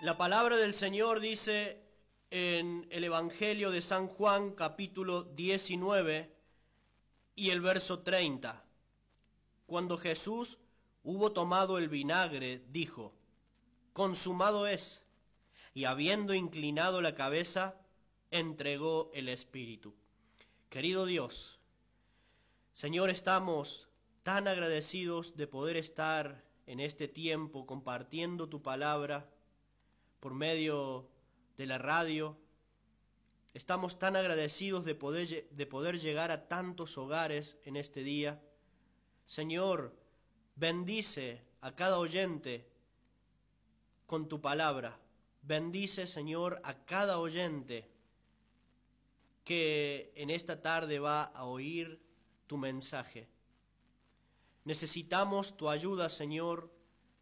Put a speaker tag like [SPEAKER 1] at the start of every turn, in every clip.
[SPEAKER 1] La palabra del Señor dice en el Evangelio de San Juan capítulo 19 y el verso 30. Cuando Jesús hubo tomado el vinagre, dijo, consumado es, y habiendo inclinado la cabeza, entregó el Espíritu. Querido Dios, Señor, estamos tan agradecidos de poder estar en este tiempo compartiendo tu palabra por medio de la radio. Estamos tan agradecidos de poder, de poder llegar a tantos hogares en este día. Señor, bendice a cada oyente con tu palabra. Bendice, Señor, a cada oyente que en esta tarde va a oír tu mensaje. Necesitamos tu ayuda, Señor,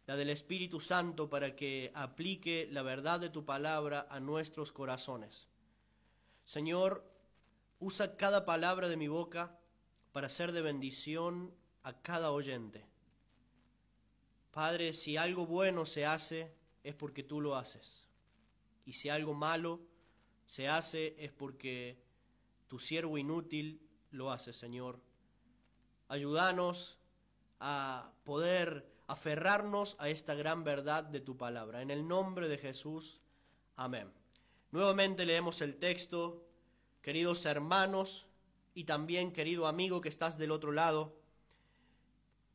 [SPEAKER 1] la del Espíritu Santo para que aplique la verdad de tu palabra a nuestros corazones. Señor, usa cada palabra de mi boca para ser de bendición a cada oyente. Padre, si algo bueno se hace, es porque tú lo haces. Y si algo malo se hace, es porque tu siervo inútil lo hace, Señor. Ayúdanos a poder aferrarnos a esta gran verdad de tu palabra. En el nombre de Jesús, amén. Nuevamente leemos el texto, queridos hermanos y también querido amigo que estás del otro lado.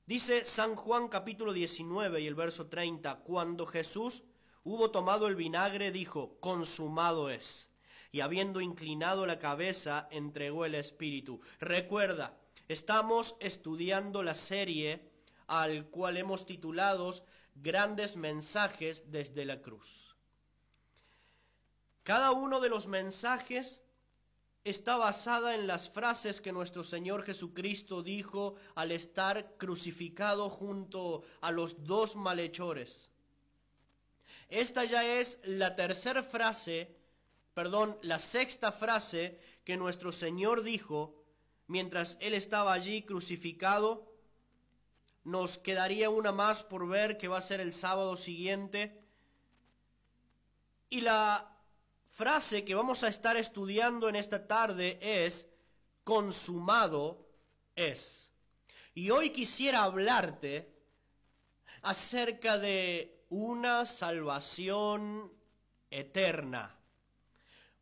[SPEAKER 1] Dice San Juan capítulo 19 y el verso 30, cuando Jesús hubo tomado el vinagre, dijo, consumado es. Y habiendo inclinado la cabeza, entregó el Espíritu. Recuerda, Estamos estudiando la serie al cual hemos titulado Grandes mensajes desde la cruz. Cada uno de los mensajes está basada en las frases que nuestro Señor Jesucristo dijo al estar crucificado junto a los dos malhechores. Esta ya es la tercera frase, perdón, la sexta frase que nuestro Señor dijo mientras Él estaba allí crucificado. Nos quedaría una más por ver que va a ser el sábado siguiente. Y la frase que vamos a estar estudiando en esta tarde es, consumado es. Y hoy quisiera hablarte acerca de una salvación eterna,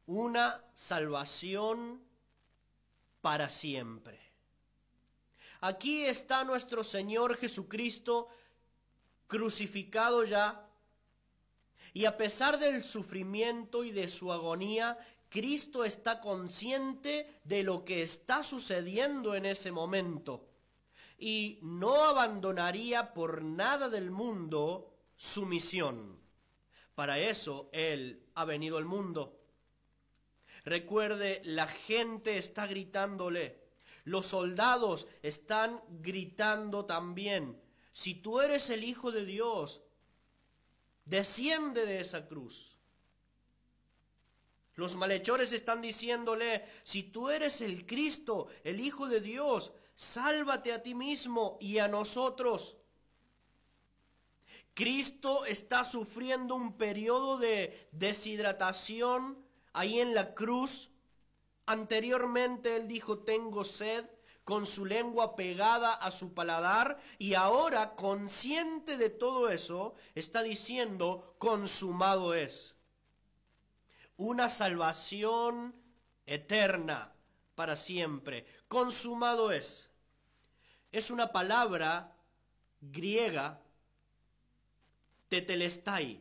[SPEAKER 1] una salvación para siempre. Aquí está nuestro Señor Jesucristo crucificado ya, y a pesar del sufrimiento y de su agonía, Cristo está consciente de lo que está sucediendo en ese momento y no abandonaría por nada del mundo su misión. Para eso Él ha venido al mundo. Recuerde, la gente está gritándole. Los soldados están gritando también. Si tú eres el Hijo de Dios, desciende de esa cruz. Los malhechores están diciéndole, si tú eres el Cristo, el Hijo de Dios, sálvate a ti mismo y a nosotros. Cristo está sufriendo un periodo de deshidratación ahí en la cruz, anteriormente él dijo, tengo sed, con su lengua pegada a su paladar, y ahora, consciente de todo eso, está diciendo, consumado es. Una salvación eterna para siempre. Consumado es. Es una palabra griega, tetelestai,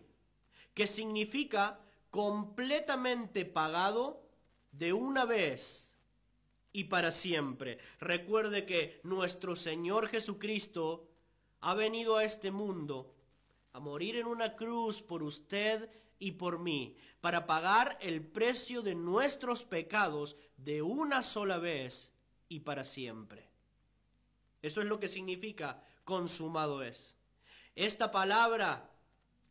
[SPEAKER 1] que significa completamente pagado de una vez y para siempre. Recuerde que nuestro Señor Jesucristo ha venido a este mundo a morir en una cruz por usted y por mí, para pagar el precio de nuestros pecados de una sola vez y para siempre. Eso es lo que significa consumado es. Esta palabra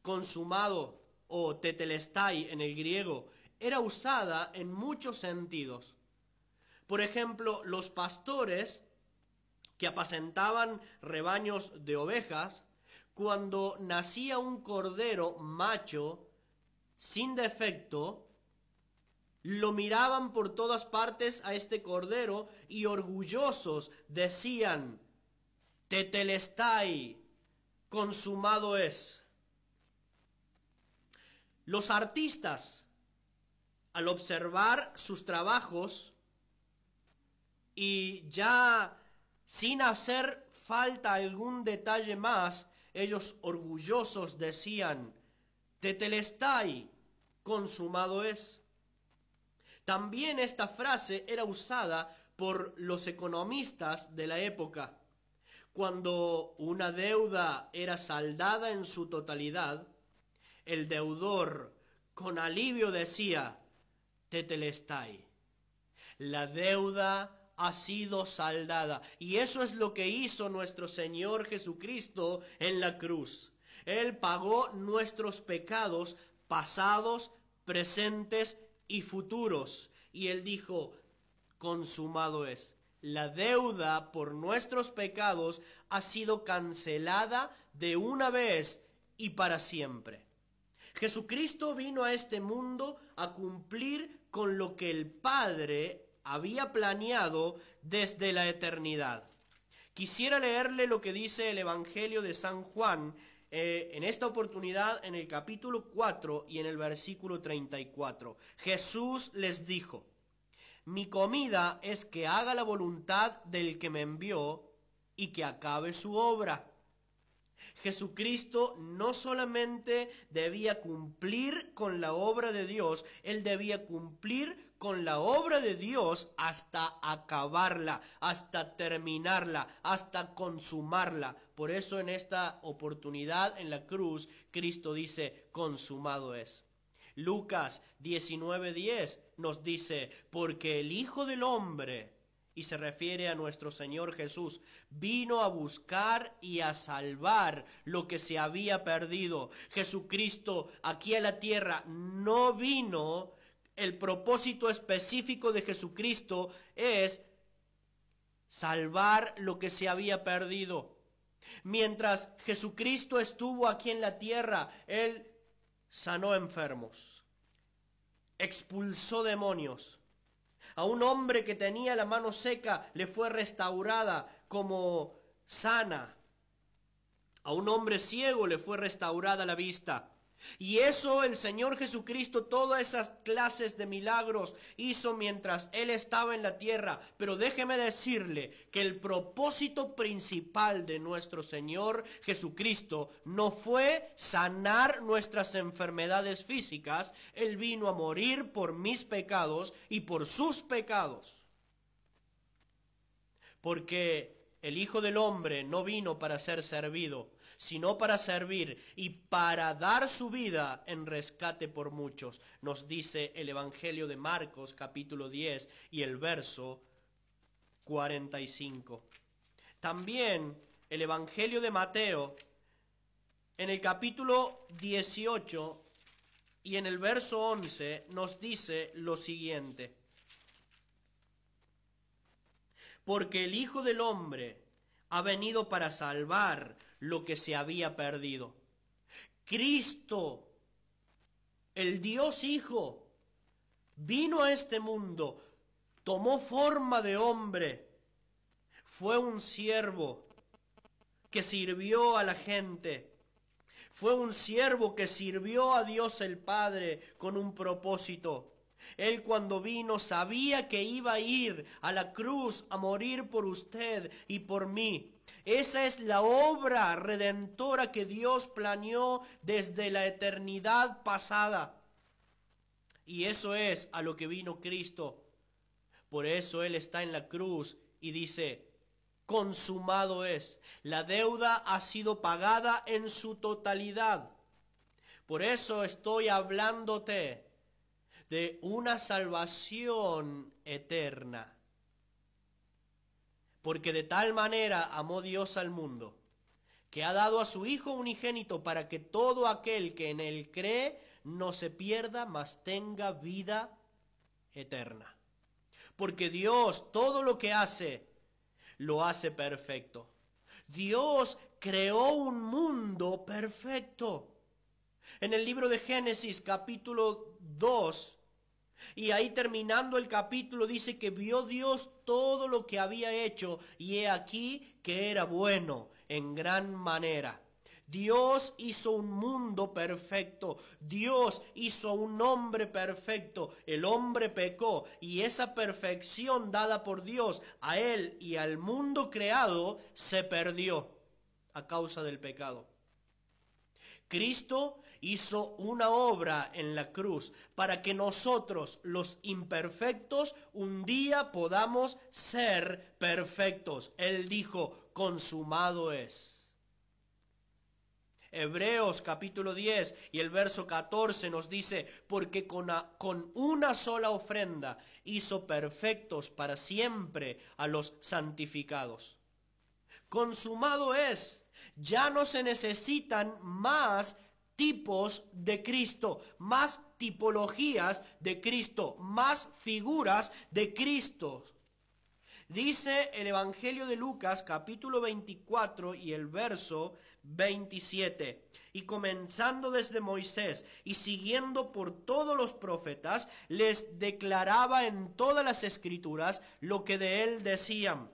[SPEAKER 1] consumado o tetelestai en el griego era usada en muchos sentidos. Por ejemplo, los pastores que apacentaban rebaños de ovejas, cuando nacía un cordero macho sin defecto, lo miraban por todas partes a este cordero y orgullosos decían, Tetelestai, consumado es. Los artistas, al observar sus trabajos y ya sin hacer falta algún detalle más, ellos orgullosos decían, Tetelestai, consumado es. También esta frase era usada por los economistas de la época. Cuando una deuda era saldada en su totalidad, el deudor con alivio decía, tetelestai, la deuda ha sido saldada. Y eso es lo que hizo nuestro Señor Jesucristo en la cruz. Él pagó nuestros pecados pasados, presentes y futuros. Y él dijo, consumado es. La deuda por nuestros pecados ha sido cancelada de una vez y para siempre. Jesucristo vino a este mundo a cumplir con lo que el Padre había planeado desde la eternidad. Quisiera leerle lo que dice el Evangelio de San Juan eh, en esta oportunidad en el capítulo 4 y en el versículo 34. Jesús les dijo, mi comida es que haga la voluntad del que me envió y que acabe su obra. Jesucristo no solamente debía cumplir con la obra de Dios, él debía cumplir con la obra de Dios hasta acabarla, hasta terminarla, hasta consumarla. Por eso en esta oportunidad en la cruz, Cristo dice, consumado es. Lucas 19:10 nos dice, porque el Hijo del Hombre, y se refiere a nuestro Señor Jesús, vino a buscar y a salvar lo que se había perdido. Jesucristo aquí a la tierra no vino el propósito específico de Jesucristo es salvar lo que se había perdido. Mientras Jesucristo estuvo aquí en la tierra, Él sanó enfermos, expulsó demonios. A un hombre que tenía la mano seca le fue restaurada como sana. A un hombre ciego le fue restaurada la vista. Y eso el Señor Jesucristo, todas esas clases de milagros hizo mientras Él estaba en la tierra. Pero déjeme decirle que el propósito principal de nuestro Señor Jesucristo no fue sanar nuestras enfermedades físicas. Él vino a morir por mis pecados y por sus pecados. Porque el Hijo del Hombre no vino para ser servido, sino para servir y para dar su vida en rescate por muchos, nos dice el Evangelio de Marcos capítulo 10 y el verso 45. También el Evangelio de Mateo en el capítulo 18 y en el verso 11 nos dice lo siguiente. Porque el Hijo del Hombre ha venido para salvar lo que se había perdido. Cristo, el Dios Hijo, vino a este mundo, tomó forma de hombre, fue un siervo que sirvió a la gente, fue un siervo que sirvió a Dios el Padre con un propósito. Él cuando vino sabía que iba a ir a la cruz a morir por usted y por mí. Esa es la obra redentora que Dios planeó desde la eternidad pasada. Y eso es a lo que vino Cristo. Por eso Él está en la cruz y dice, consumado es. La deuda ha sido pagada en su totalidad. Por eso estoy hablándote de una salvación eterna. Porque de tal manera amó Dios al mundo, que ha dado a su Hijo unigénito para que todo aquel que en él cree no se pierda, mas tenga vida eterna. Porque Dios todo lo que hace, lo hace perfecto. Dios creó un mundo perfecto. En el libro de Génesis capítulo 2, y ahí terminando el capítulo dice que vio Dios todo lo que había hecho y he aquí que era bueno en gran manera. Dios hizo un mundo perfecto, Dios hizo un hombre perfecto, el hombre pecó y esa perfección dada por Dios a él y al mundo creado se perdió a causa del pecado. Cristo hizo una obra en la cruz para que nosotros, los imperfectos, un día podamos ser perfectos. Él dijo, consumado es. Hebreos capítulo 10 y el verso 14 nos dice, porque con, con, una sola ofrenda hizo perfectos para siempre a los santificados. Consumado es, ya no se necesitan más tipos de Cristo, más tipologías de Cristo, más figuras de Cristo. Dice el Evangelio de Lucas capítulo 24 y el verso 27. Y comenzando desde Moisés y siguiendo por todos los profetas, les declaraba en todas las escrituras lo que de él decían.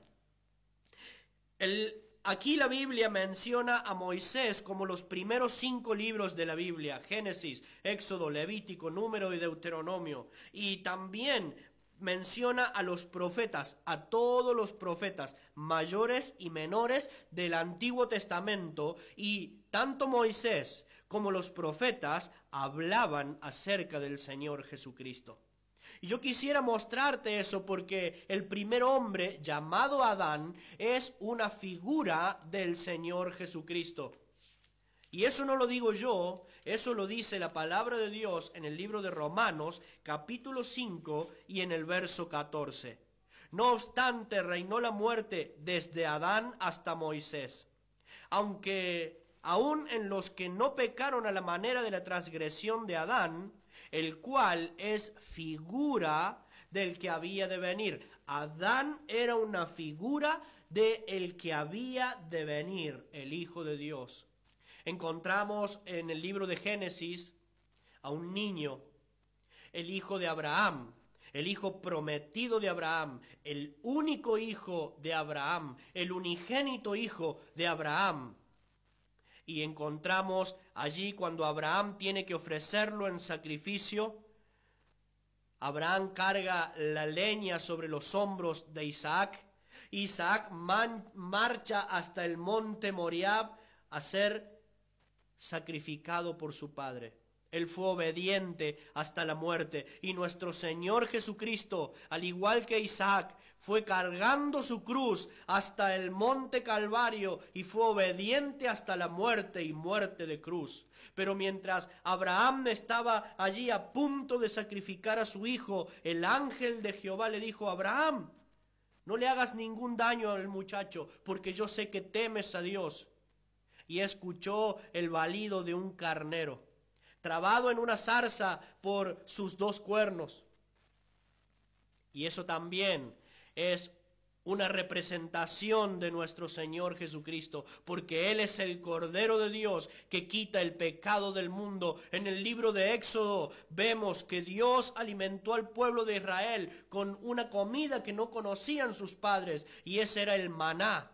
[SPEAKER 1] El Aquí la Biblia menciona a Moisés como los primeros cinco libros de la Biblia, Génesis, Éxodo, Levítico, Número y Deuteronomio. Y también menciona a los profetas, a todos los profetas, mayores y menores del Antiguo Testamento. Y tanto Moisés como los profetas hablaban acerca del Señor Jesucristo. Y yo quisiera mostrarte eso porque el primer hombre llamado Adán es una figura del Señor Jesucristo. Y eso no lo digo yo, eso lo dice la palabra de Dios en el libro de Romanos capítulo 5 y en el verso 14. No obstante, reinó la muerte desde Adán hasta Moisés. Aunque aún en los que no pecaron a la manera de la transgresión de Adán, el cual es figura del que había de venir. Adán era una figura de el que había de venir, el Hijo de Dios. Encontramos en el libro de Génesis a un niño, el hijo de Abraham, el hijo prometido de Abraham, el único hijo de Abraham, el unigénito hijo de Abraham y encontramos allí cuando Abraham tiene que ofrecerlo en sacrificio, Abraham carga la leña sobre los hombros de Isaac, Isaac marcha hasta el monte Moriab a ser sacrificado por su padre. Él fue obediente hasta la muerte. Y nuestro Señor Jesucristo, al igual que Isaac, fue cargando su cruz hasta el monte Calvario y fue obediente hasta la muerte y muerte de cruz. Pero mientras Abraham estaba allí a punto de sacrificar a su hijo, el ángel de Jehová le dijo, Abraham, no le hagas ningún daño al muchacho, porque yo sé que temes a Dios. Y escuchó el balido de un carnero trabado en una zarza por sus dos cuernos. Y eso también es una representación de nuestro Señor Jesucristo, porque Él es el Cordero de Dios que quita el pecado del mundo. En el libro de Éxodo vemos que Dios alimentó al pueblo de Israel con una comida que no conocían sus padres, y ese era el maná.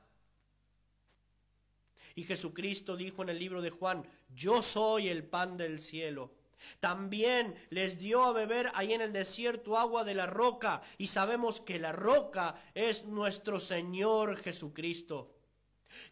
[SPEAKER 1] Y Jesucristo dijo en el libro de Juan, yo soy el pan del cielo. También les dio a beber ahí en el desierto agua de la roca y sabemos que la roca es nuestro Señor Jesucristo.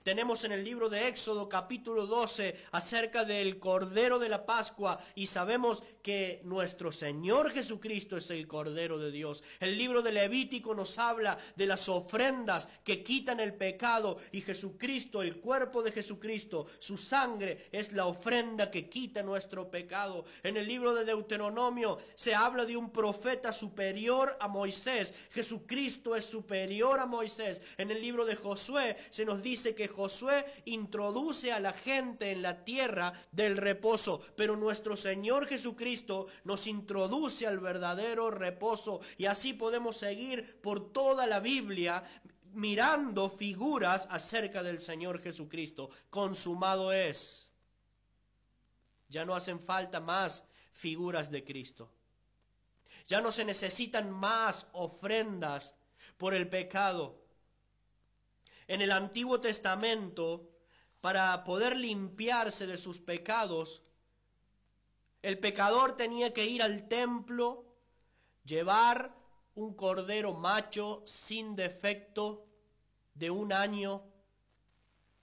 [SPEAKER 1] Tenemos en el libro de Éxodo capítulo 12 acerca del Cordero de la Pascua y sabemos que nuestro Señor Jesucristo es el Cordero de Dios. El libro de Levítico nos habla de las ofrendas que quitan el pecado y Jesucristo, el cuerpo de Jesucristo, su sangre es la ofrenda que quita nuestro pecado. En el libro de Deuteronomio se habla de un profeta superior a Moisés. Jesucristo es superior a Moisés. En el libro de Josué se nos dice que Josué introduce a la gente en la tierra del reposo, pero nuestro Señor Jesucristo nos introduce al verdadero reposo y así podemos seguir por toda la Biblia mirando figuras acerca del Señor Jesucristo. Consumado es. Ya no hacen falta más figuras de Cristo. Ya no se necesitan más ofrendas por el pecado. En el Antiguo Testamento, para poder limpiarse de sus pecados, el pecador tenía que ir al templo, llevar un cordero macho sin defecto de un año,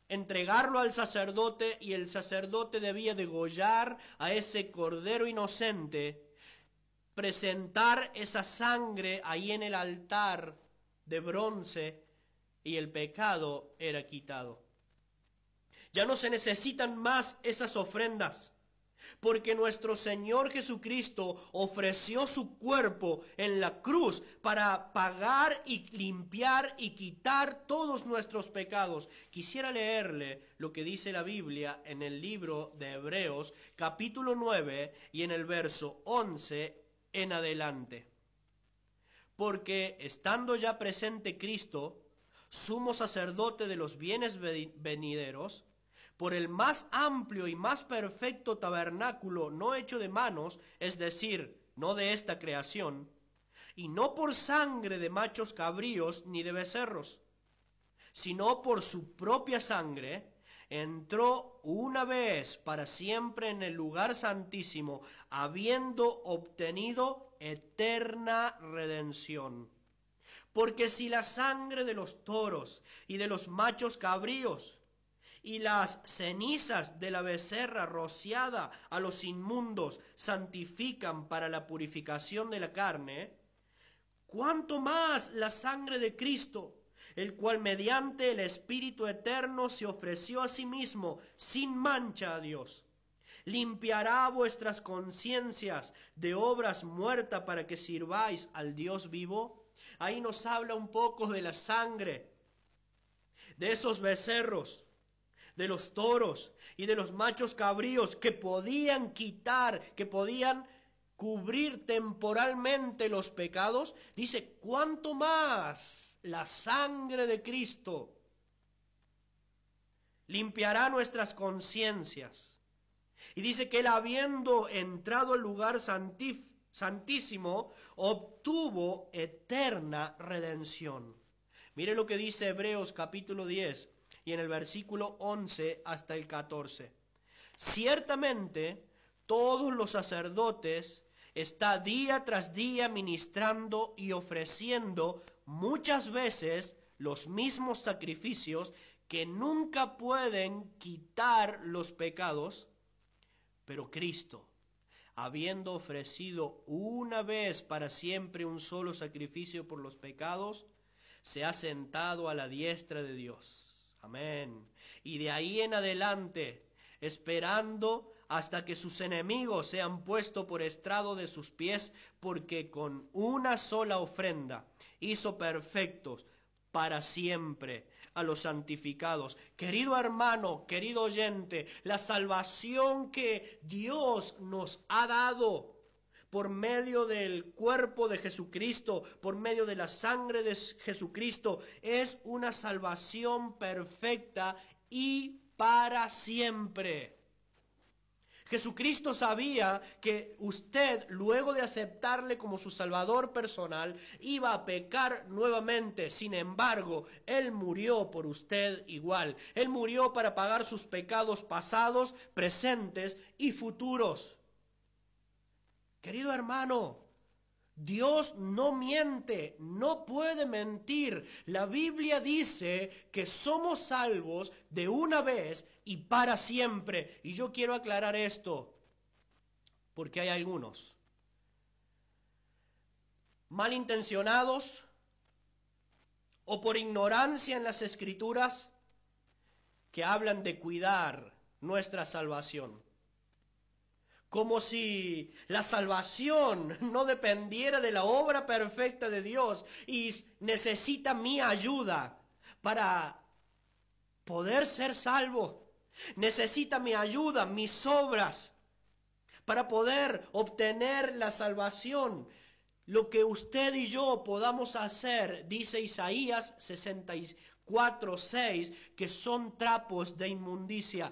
[SPEAKER 1] entregarlo al sacerdote y el sacerdote debía degollar a ese cordero inocente, presentar esa sangre ahí en el altar de bronce y el pecado era quitado. Ya no se necesitan más esas ofrendas porque nuestro Señor Jesucristo ofreció su cuerpo en la cruz para pagar y limpiar y quitar todos nuestros pecados. Quisiera leerle lo que dice la Biblia en el libro de Hebreos capítulo 9 y en el verso 11 en adelante. Porque estando ya presente Cristo, sumo sacerdote de los bienes venideros, por el más amplio y más perfecto tabernáculo no hecho de manos, es decir, no de esta creación, y no por sangre de machos cabríos ni de becerros, sino por su propia sangre, entró una vez para siempre en el lugar santísimo, habiendo obtenido eterna redención. Porque si la sangre de los toros y de los machos cabríos y las cenizas de la becerra rociada a los inmundos santifican para la purificación de la carne, cuánto más la sangre de Cristo, el cual mediante el Espíritu Eterno se ofreció a sí mismo sin mancha a Dios. Limpiará vuestras conciencias de obras muertas para que sirváis al Dios vivo. Ahí nos habla un poco de la sangre de esos becerros de los toros y de los machos cabríos que podían quitar, que podían cubrir temporalmente los pecados, dice, ¿cuánto más la sangre de Cristo limpiará nuestras conciencias? Y dice que él habiendo entrado al lugar santísimo, obtuvo eterna redención. Mire lo que dice Hebreos capítulo 10, y en el versículo 11 hasta el 14. Ciertamente todos los sacerdotes está día tras día ministrando y ofreciendo muchas veces los mismos sacrificios que nunca pueden quitar los pecados, pero Cristo, habiendo ofrecido una vez para siempre un solo sacrificio por los pecados, se ha sentado a la diestra de Dios Amén. Y de ahí en adelante, esperando hasta que sus enemigos sean puestos por estrado de sus pies, porque con una sola ofrenda hizo perfectos para siempre a los santificados. Querido hermano, querido oyente, la salvación que Dios nos ha dado por medio del cuerpo de Jesucristo, por medio de la sangre de Jesucristo, es una salvación perfecta y para siempre. Jesucristo sabía que usted, luego de aceptarle como su Salvador personal, iba a pecar nuevamente. Sin embargo, Él murió por usted igual. Él murió para pagar sus pecados pasados, presentes y futuros. Querido hermano, Dios no miente, no puede mentir. La Biblia dice que somos salvos de una vez y para siempre. Y yo quiero aclarar esto, porque hay algunos malintencionados o por ignorancia en las escrituras que hablan de cuidar nuestra salvación como si la salvación no dependiera de la obra perfecta de Dios y necesita mi ayuda para poder ser salvo. Necesita mi ayuda, mis obras, para poder obtener la salvación. Lo que usted y yo podamos hacer, dice Isaías 4, 6, que son trapos de inmundicia.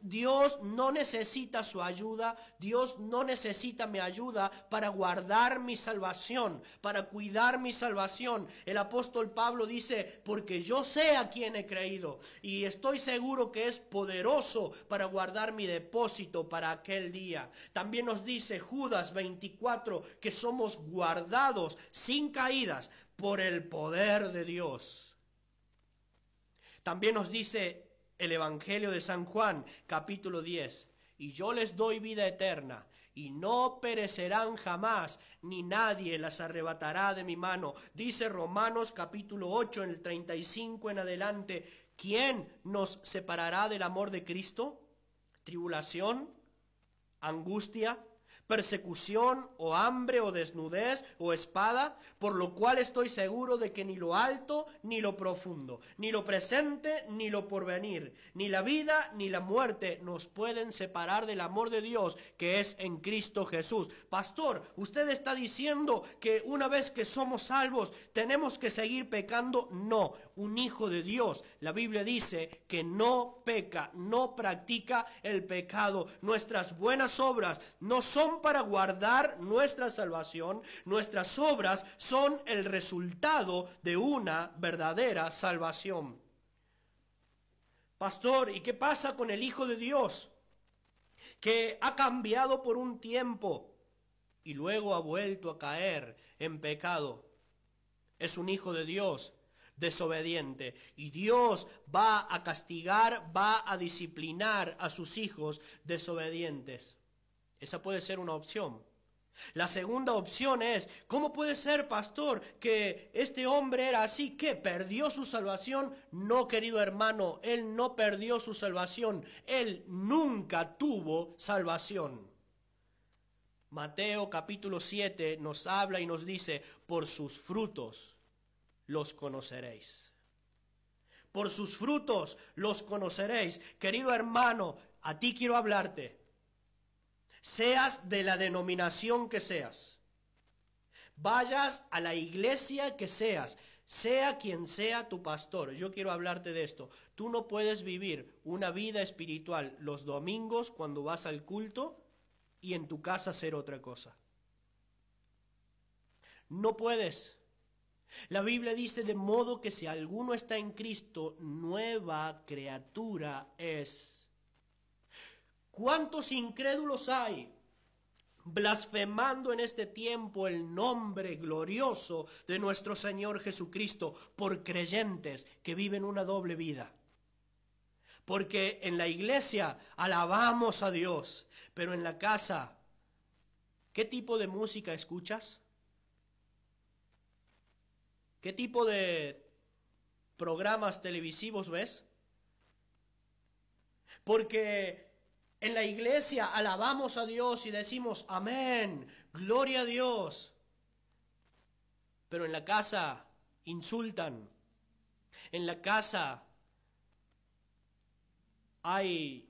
[SPEAKER 1] Dios no necesita su ayuda, Dios no necesita mi ayuda para guardar mi salvación, para cuidar mi salvación. El apóstol Pablo dice, porque yo sé a quién he creído y estoy seguro que es poderoso para guardar mi depósito para aquel día. También nos dice Judas 24 que somos guardados sin caídas por el poder de Dios. También nos dice el Evangelio de San Juan, capítulo 10, y yo les doy vida eterna, y no perecerán jamás, ni nadie las arrebatará de mi mano. Dice Romanos capítulo 8, en el 35 en adelante, ¿quién nos separará del amor de Cristo? ¿Tribulación? ¿Angustia? Persecución o hambre o desnudez o espada, por lo cual estoy seguro de que ni lo alto ni lo profundo, ni lo presente ni lo porvenir, ni la vida ni la muerte nos pueden separar del amor de Dios que es en Cristo Jesús. Pastor, usted está diciendo que una vez que somos salvos tenemos que seguir pecando. No, un hijo de Dios, la Biblia dice que no peca, no practica el pecado. Nuestras buenas obras no son para guardar nuestra salvación, nuestras obras son el resultado de una verdadera salvación. Pastor, ¿y qué pasa con el Hijo de Dios? Que ha cambiado por un tiempo y luego ha vuelto a caer en pecado. Es un Hijo de Dios desobediente. Y Dios va a castigar, va a disciplinar a sus hijos desobedientes. Esa puede ser una opción. La segunda opción es, ¿cómo puede ser, pastor, que este hombre era así, que perdió su salvación? No, querido hermano, él no perdió su salvación, él nunca tuvo salvación. Mateo capítulo 7 nos habla y nos dice, por sus frutos los conoceréis. Por sus frutos los conoceréis. Querido hermano, a ti quiero hablarte seas de la denominación que seas, vayas a la iglesia que seas, sea quien sea tu pastor. Yo quiero hablarte de esto. Tú no puedes vivir una vida espiritual los domingos cuando vas al culto y en tu casa hacer otra cosa. No puedes. La Biblia dice de modo que si alguno está en Cristo, nueva criatura es. ¿Cuántos incrédulos hay blasfemando en este tiempo el nombre glorioso de nuestro Señor Jesucristo por creyentes que viven una doble vida? Porque en la iglesia alabamos a Dios, pero en la casa, ¿qué tipo de música escuchas? ¿Qué tipo de programas televisivos ves? Porque en la iglesia alabamos a Dios y decimos amén, gloria a Dios. Pero en la casa insultan. En la casa hay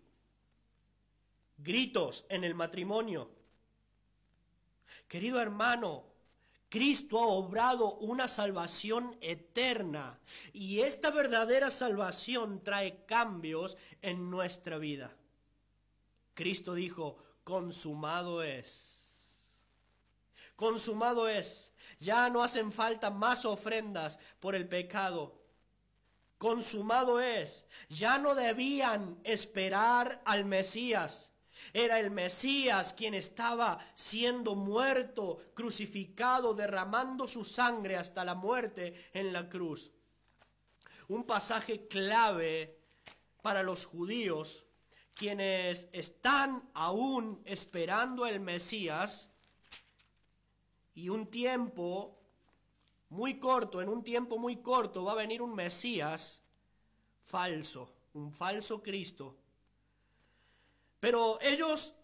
[SPEAKER 1] gritos en el matrimonio. Querido hermano, Cristo ha obrado una salvación eterna y esta verdadera salvación trae cambios en nuestra vida. Cristo dijo, consumado es. Consumado es. Ya no hacen falta más ofrendas por el pecado. Consumado es. Ya no debían esperar al Mesías. Era el Mesías quien estaba siendo muerto, crucificado, derramando su sangre hasta la muerte en la cruz. Un pasaje clave para los judíos quienes están aún esperando el Mesías y un tiempo muy corto, en un tiempo muy corto va a venir un Mesías falso, un falso Cristo. Pero ellos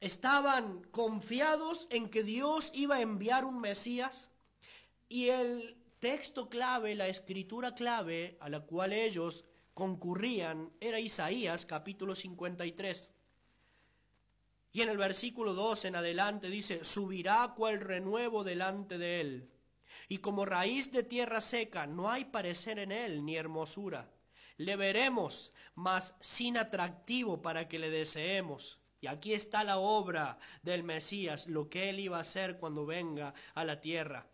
[SPEAKER 1] estaban confiados en que Dios iba a enviar un Mesías y el texto clave, la escritura clave a la cual ellos concurrían era Isaías capítulo 53. Y en el versículo 2 en adelante dice, subirá cual renuevo delante de él, Y como raíz de tierra seca no hay parecer en él ni hermosura. Le veremos, mas sin atractivo para que le deseemos. Y aquí está la obra del Mesías, lo que él iba a hacer cuando venga a la tierra.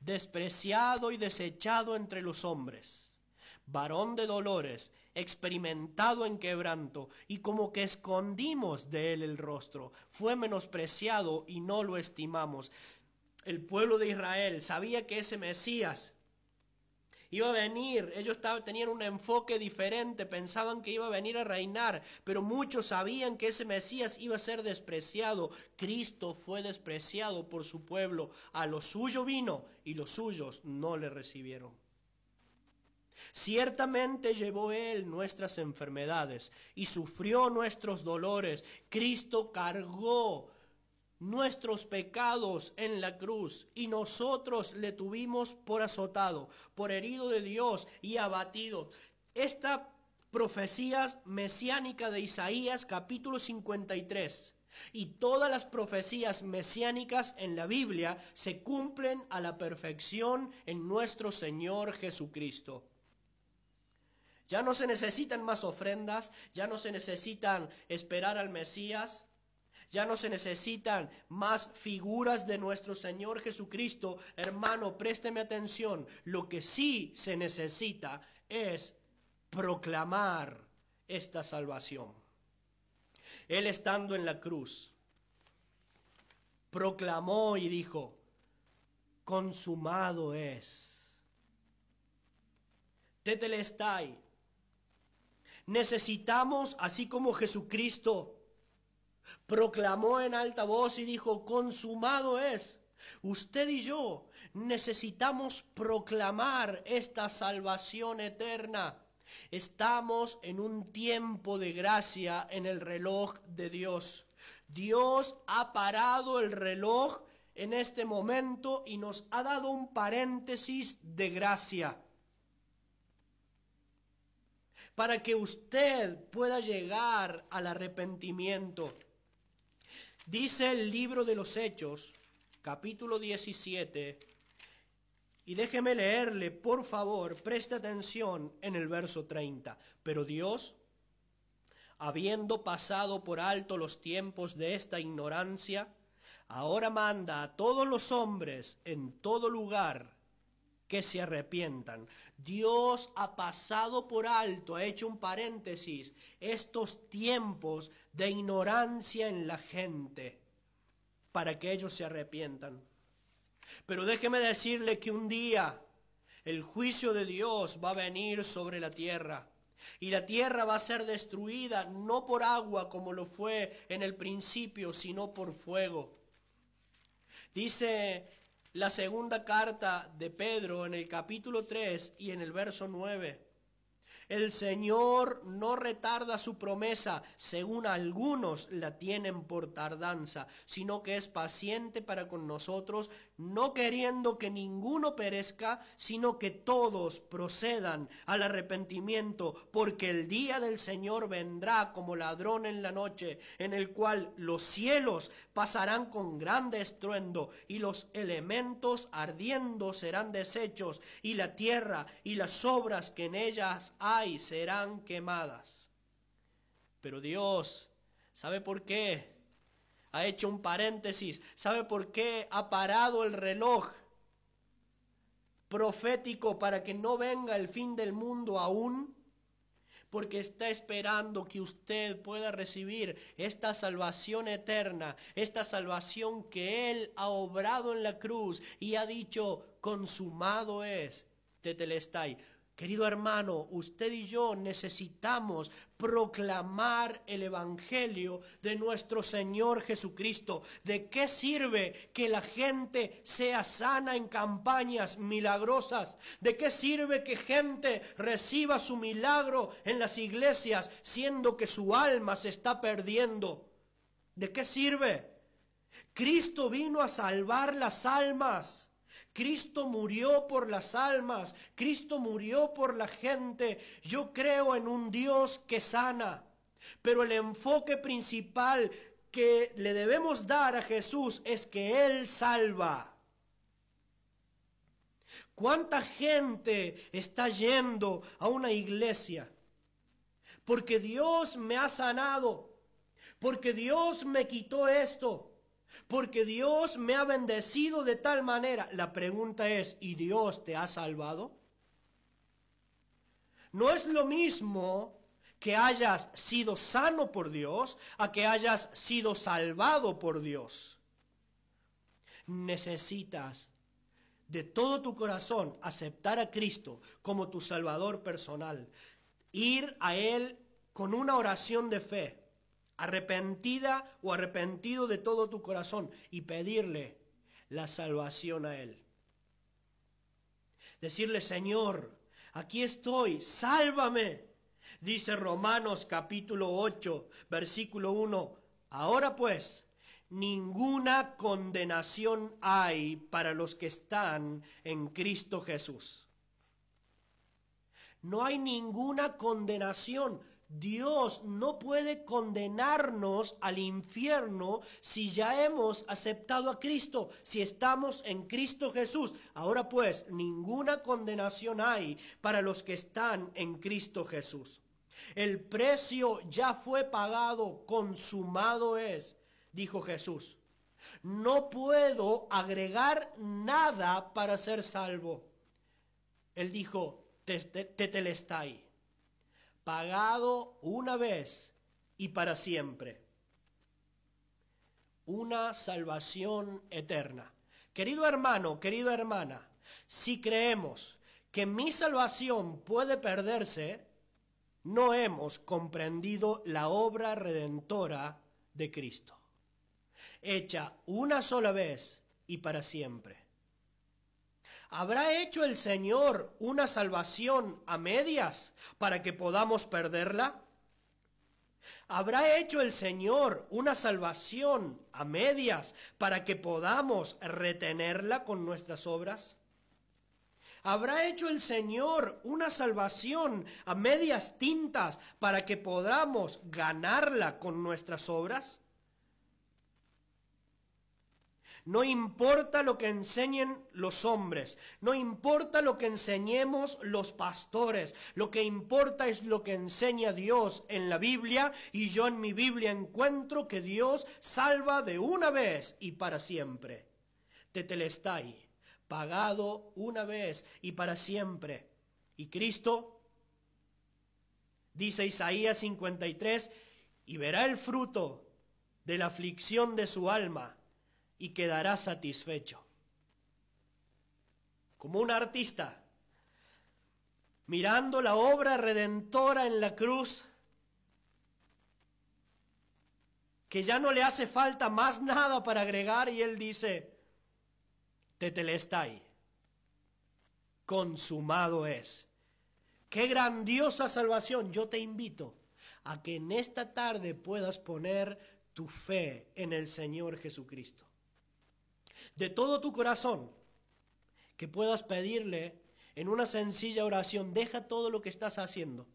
[SPEAKER 1] Despreciado y desechado entre los hombres, varón de dolores, experimentado en quebranto, y como que escondimos de él el rostro. Fue menospreciado y no lo estimamos. El pueblo de Israel sabía que ese Mesías iba a venir, ellos tenían un enfoque diferente, pensaban que iba a venir a reinar, pero muchos sabían que ese Mesías iba a ser despreciado. Cristo fue despreciado por su pueblo, a lo suyo vino y los suyos no le recibieron. Ciertamente llevó Él nuestras enfermedades y sufrió nuestros dolores. Cristo cargó nuestros pecados en la cruz y nosotros le tuvimos por azotado, por herido de Dios y abatido. Esta profecía mesiánica de Isaías capítulo 53 y todas las profecías mesiánicas en la Biblia se cumplen a la perfección en nuestro Señor Jesucristo. Ya no se necesitan más ofrendas, ya no se necesitan esperar al Mesías, ya no se necesitan más figuras de nuestro Señor Jesucristo. Hermano, présteme atención. Lo que sí se necesita es proclamar esta salvación. Él estando en la cruz, proclamó y dijo, consumado es. Tetelestai. Necesitamos, así como Jesucristo, proclamó en alta voz y dijo, consumado es. Usted y yo necesitamos proclamar esta salvación eterna. Estamos en un tiempo de gracia en el reloj de Dios. Dios ha parado el reloj en este momento y nos ha dado un paréntesis de gracia para que usted pueda llegar al arrepentimiento. Dice el libro de los Hechos, capítulo 17, y déjeme leerle, por favor, preste atención en el verso 30. Pero Dios, habiendo pasado por alto los tiempos de esta ignorancia, ahora manda a todos los hombres en todo lugar que se arrepientan. Dios ha pasado por alto, ha hecho un paréntesis, estos tiempos de ignorancia en la gente para que ellos se arrepientan. Pero déjeme decirle que un día el juicio de Dios va a venir sobre la tierra. Y la tierra va a ser destruida no por agua como lo fue en el principio, sino por fuego. Dice la segunda carta de Pedro en el capítulo 3 y en el verso 9. El Señor no retarda su promesa, según algunos la tienen por tardanza, sino que es paciente para con nosotros, no queriendo que ninguno perezca, sino que todos procedan al arrepentimiento, porque el día del Señor vendrá como ladrón en la noche, en el cual los cielos pasarán con grande estruendo, y los elementos ardiendo serán deshechos, y la tierra y las obras que en ellas hay y serán quemadas. Pero Dios, ¿sabe por qué? Ha hecho un paréntesis. ¿Sabe por qué ha parado el reloj profético para que no venga el fin del mundo aún? porque está esperando que usted pueda recibir esta salvación eterna, esta salvación que Él ha obrado en la cruz y ha dicho, consumado es, tetelestai, Querido hermano, usted y yo necesitamos proclamar el Evangelio de nuestro Señor Jesucristo. ¿De qué sirve que la gente sea sana en campañas milagrosas? ¿De qué sirve que gente reciba su milagro en las iglesias siendo que su alma se está perdiendo? ¿De qué sirve? Cristo vino a salvar las almas. Cristo murió por las almas, Cristo murió por la gente. Yo creo en un Dios que sana, pero el enfoque principal que le debemos dar a Jesús es que Él salva. ¿Cuánta gente está yendo a una iglesia? Porque Dios me ha sanado, porque Dios me quitó esto, porque Dios me ha bendecido de tal manera. La pregunta es, ¿y Dios te ha salvado? No es lo mismo que hayas sido sano por Dios a que hayas sido salvado por Dios. Necesitas de todo tu corazón aceptar a Cristo como tu Salvador personal, ir a Él con una oración de fe, arrepentida o arrepentido de todo tu corazón y pedirle la salvación a Él. Decirle, Señor, aquí estoy, sálvame. Dice Romanos capítulo 8, versículo 1. Ahora pues, ninguna condenación hay para los que están en Cristo Jesús. No hay ninguna condenación. Dios no puede condenarnos al infierno si ya hemos aceptado a Cristo, si estamos en Cristo Jesús. Ahora pues, ninguna condenación hay para los que están en Cristo Jesús. El precio ya fue pagado, consumado es dijo Jesús. No puedo agregar nada para ser salvo. Él dijo, tetelestai, pagado una vez y para siempre. Una salvación eterna. Querido hermano, querida hermana, si creemos que mi salvación puede perderse, no hemos comprendido la obra redentora de Cristo hecha una sola vez y para siempre. ¿Habrá hecho el Señor una salvación a medias para que podamos perderla? ¿Habrá hecho el Señor una salvación a medias para que podamos retenerla con nuestras obras? ¿Habrá hecho el Señor una salvación a medias tintas para que podamos ganarla con nuestras obras? No importa lo que enseñen los hombres, no importa lo que enseñemos los pastores, lo que importa es lo que enseña Dios en la Biblia y yo en mi Biblia encuentro que Dios salva de una vez y para siempre. Tetelestai, pagado una vez y para siempre. Y Cristo, dice Isaías 53, y verá el fruto de la aflicción de su alma y quedará satisfecho. Como un artista, mirando la obra redentora en la cruz, que ya no le hace falta más nada para agregar y él dice, tetelestai, consumado es. Qué grandiosa salvación. Yo te invito a que en esta tarde puedas poner tu fe en el Señor Jesucristo de todo tu corazón, que puedas pedirle en una sencilla oración, deja todo lo que estás haciendo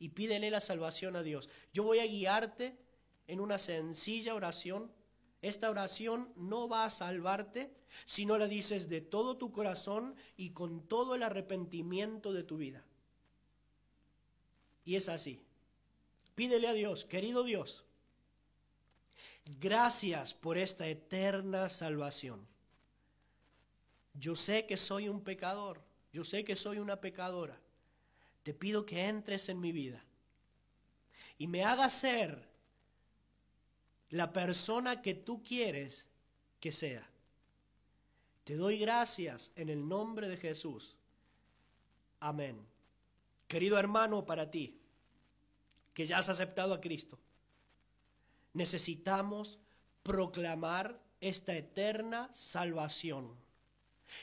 [SPEAKER 1] y pídele la salvación a Dios. Yo voy a guiarte en una sencilla oración. Esta oración no va a salvarte si no la dices de todo tu corazón y con todo el arrepentimiento de tu vida. Y es así. Pídele a Dios, querido Dios, Gracias por esta eterna salvación. Yo sé que soy un pecador, yo sé que soy una pecadora. Te pido que entres en mi vida y me hagas ser la persona que tú quieres que sea. Te doy gracias en el nombre de Jesús. Amén. Querido hermano, para ti, que ya has aceptado a Cristo necesitamos proclamar esta eterna salvación.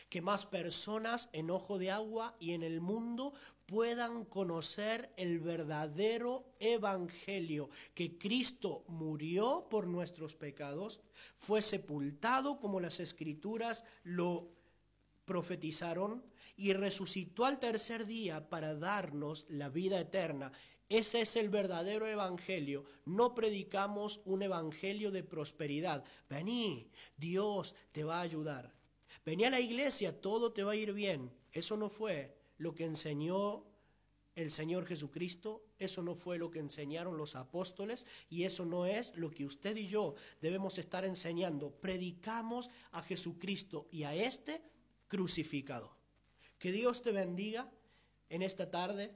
[SPEAKER 1] Que más personas en ojo de agua y en el mundo puedan conocer el verdadero evangelio, que Cristo murió por nuestros pecados, fue sepultado como las escrituras lo profetizaron y resucitó al tercer día para darnos la vida eterna. Ese es el verdadero evangelio. No predicamos un evangelio de prosperidad. Vení, Dios te va a ayudar. Vení a la iglesia, todo te va a ir bien. Eso no fue lo que enseñó el Señor Jesucristo, eso no fue lo que enseñaron los apóstoles y eso no es lo que usted y yo debemos estar enseñando. Predicamos a Jesucristo y a este crucificado. Que Dios te bendiga en esta tarde.